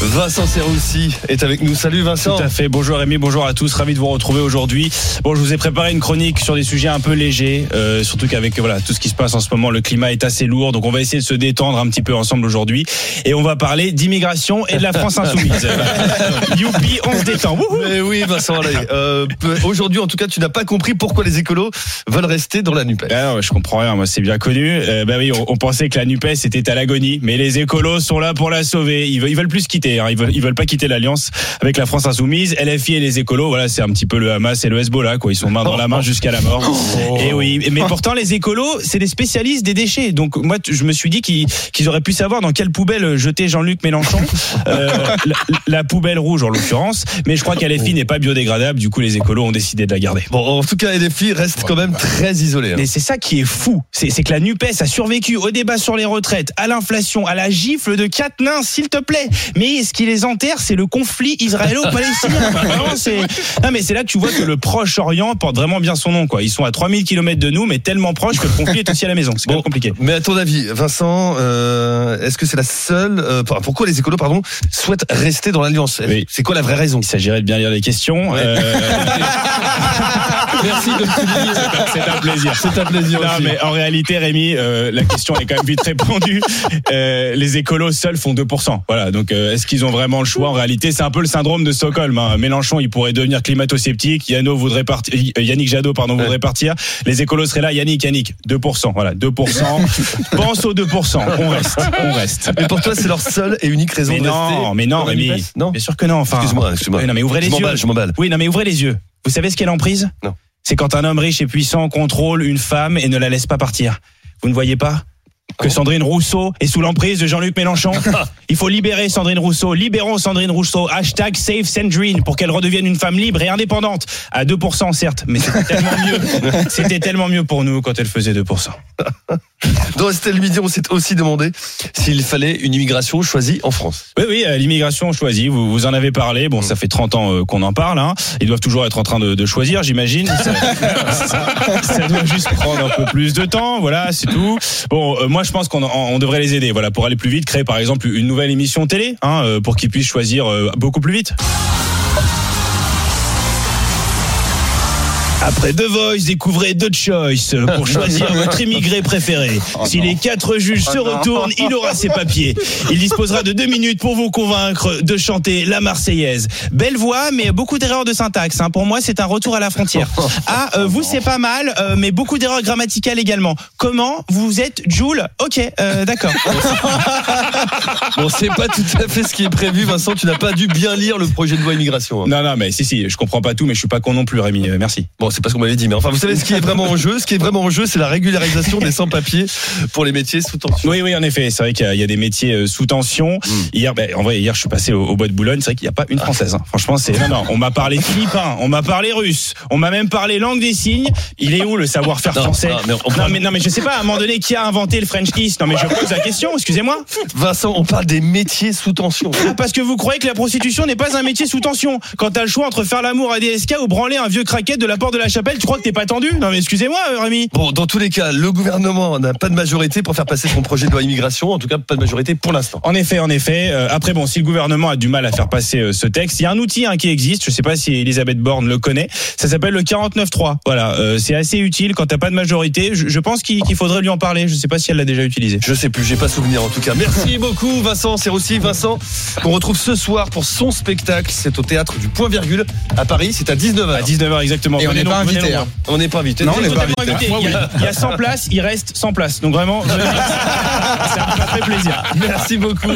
Vincent Serroussi est avec nous. Salut Vincent. Tout à fait. Bonjour Rémi, bonjour à tous. Ravi de vous retrouver aujourd'hui. Bon, je vous ai préparé une chronique sur des sujets un peu légers, euh, surtout qu'avec voilà tout ce qui se passe en ce moment, le climat est assez lourd, donc on va essayer de se détendre un petit peu ensemble aujourd'hui. Et on va parler d'immigration et de la France insoumise. Youpi, on se détend. Mais oui Vincent, allez. Euh, aujourd'hui en tout cas tu n'as pas compris pourquoi les écolos veulent rester dans la NUPES. Ah non, je comprends rien, moi c'est bien connu. Euh, bah oui, on, on pensait que la Nupes était à l'agonie, mais les écolos sont là pour la sauver. Ils veulent, ils veulent plus quitter, hein. ils veulent, ils veulent pas quitter l'alliance avec la France insoumise. LFI et les écolos, voilà, c'est un petit peu le Hamas et le Hezbollah, quoi. Ils sont main dans la main jusqu'à la mort. Et oui, mais pourtant les écolos, c'est des spécialistes des déchets. Donc moi, je me suis dit qu'ils auraient pu savoir dans quelle poubelle jeter Jean-Luc Mélenchon, Euh, la, la poubelle rouge en l'occurrence. Mais je crois qu'LFI n'est pas biodégradable. Du coup, les écolos ont décidé de la garder. Bon en tout cas les filles restent quand même très isolées. hein. Mais c'est ça qui est fou, c'est que la Nupes a survécu au débat sur les retraites, à l'inflation, à la gifle de quatre nains, s'il te plaît. Mais ce qui les enterre, c'est le conflit israélo-palestinien. Non mais c'est là que tu vois que le Proche-Orient porte vraiment bien son nom quoi. Ils sont à 3000 km de nous, mais tellement proches que le conflit est aussi à la maison. C'est quand même compliqué. Mais à ton avis, Vincent, euh, est-ce que c'est la seule euh, Pourquoi les écolos, pardon, souhaitent rester dans l'alliance? Oui. C'est quoi la vraie raison? Il s'agirait de bien lire les questions. Ouais. Euh, Merci de c'est un plaisir. C'est un plaisir Non, aussi. mais en réalité, Rémi, euh, la question est quand même vite répondue. Euh, les écolos seuls font 2%. Voilà. Donc, euh, est-ce qu'ils ont vraiment le choix En réalité, c'est un peu le syndrome de Stockholm. hein. Mélenchon, il pourrait devenir climato-sceptique. Voudrait partir. euh, Yannick Jadot, pardon, voudrait partir. Les écolos seraient là. Yannick, Yannick, 2%. Voilà, 2%. Pense aux 2%. On reste. On reste. Mais pour toi, c'est leur seule et unique raison Mais de rester. non, mais non, Rémi. Non. Bien sûr que non. Enfin, Excuse-moi, excuse-moi. Non, mais ouvrez les je yeux. je m'emballe. Oui, non, mais ouvrez les yeux. Vous savez ce qu'est l'emprise Non. C'est quand un homme riche et puissant contrôle une femme et ne la laisse pas partir. Vous ne voyez pas? Que Sandrine Rousseau est sous l'emprise de Jean-Luc Mélenchon Il faut libérer Sandrine Rousseau. Libérons Sandrine Rousseau. Hashtag Save Sandrine pour qu'elle redevienne une femme libre et indépendante. À 2% certes, mais c'était tellement mieux. C'était tellement mieux pour nous quand elle faisait 2%. Dans Estelle Midi, on s'est aussi demandé s'il fallait une immigration choisie en France. Oui, oui, euh, l'immigration choisie, vous, vous en avez parlé. Bon, ça fait 30 ans euh, qu'on en parle. Hein. Ils doivent toujours être en train de, de choisir, j'imagine. Ça, ça- ça doit juste prendre un peu plus de temps. Voilà, c'est tout. Bon, euh, moi, je pense qu'on on devrait les aider. Voilà, pour aller plus vite, créer par exemple une nouvelle émission télé, hein, euh, pour qu'ils puissent choisir euh, beaucoup plus vite. Après The Voice, découvrez The Choice pour choisir votre immigré préféré. si les quatre juges se retournent, il aura ses papiers. Il disposera de deux minutes pour vous convaincre de chanter la Marseillaise. Belle voix, mais beaucoup d'erreurs de syntaxe. hein. Pour moi, c'est un retour à la frontière. Ah, euh, vous, c'est pas mal, euh, mais beaucoup d'erreurs grammaticales également. Comment vous êtes Joule Ok, euh, d'accord. Bon, c'est pas tout à fait ce qui est prévu, Vincent. Tu n'as pas dû bien lire le projet de loi immigration. hein. Non, non, mais si, si, je comprends pas tout, mais je suis pas con non plus, Rémi. Euh, merci. Bon, c'est pas ce qu'on m'avait dit, mais enfin, vous savez ce qui est vraiment en jeu. Ce qui est vraiment en jeu, c'est la régularisation des sans-papiers pour les métiers sous tension. Oui, oui, en effet. C'est vrai qu'il y a- il y, a des métiers euh, sous tension. Hier, ben, en vrai, hier, je suis passé au, au bois de Boulogne. C'est vrai qu'il n'y a pas une française. hein. Franchement, c'est non, non. On m'a parlé philippin, on m'a parlé russe, on m'a même parlé langue des signes. Il est où le savoir-faire français? non, mais on non, parle- mais non, mais je sais pas. À un moment donné, qui a inventé le French kiss? Non, mais je pose la question. Excusez-moi. Vincent, on parle des métiers sous tension. Ah, parce que vous croyez que la prostitution n'est pas un métier sous tension. Quand t'as le choix entre faire l'amour à DSK ou branler un vieux craquette de la porte de la chapelle, tu crois que t'es pas tendu? Non, mais excusez-moi, euh, Rémi. Bon, dans tous les cas, le gouvernement n'a pas de majorité pour faire passer son projet de loi immigration. En tout cas, pas de majorité pour l'instant. En effet, en effet. Euh, après, bon, si le gouvernement a du mal à faire passer euh, ce texte, il y a un outil hein, qui existe. Je sais pas si Elisabeth Borne le connaît. Ça s'appelle le 49.3. Voilà, euh, c'est assez utile quand t'as pas de majorité. Je, je pense qu'il faudrait lui en parler. Je sais pas si elle l'a déjà utilisé. Je sais plus, j'ai pas souvenir en tout cas. Merci beaucoup Vincent, c'est aussi Vincent qu'on retrouve ce soir pour son spectacle. C'est au théâtre du Point Virgule à Paris, c'est à 19h. À 19h exactement. Et on pas invité. hein. On n'est pas invité. Non, on n'est pas Totalement invité. invité. Il y, a, il y a 100 places, il reste 100 places. Donc vraiment, venez. ça me très plaisir. Merci beaucoup.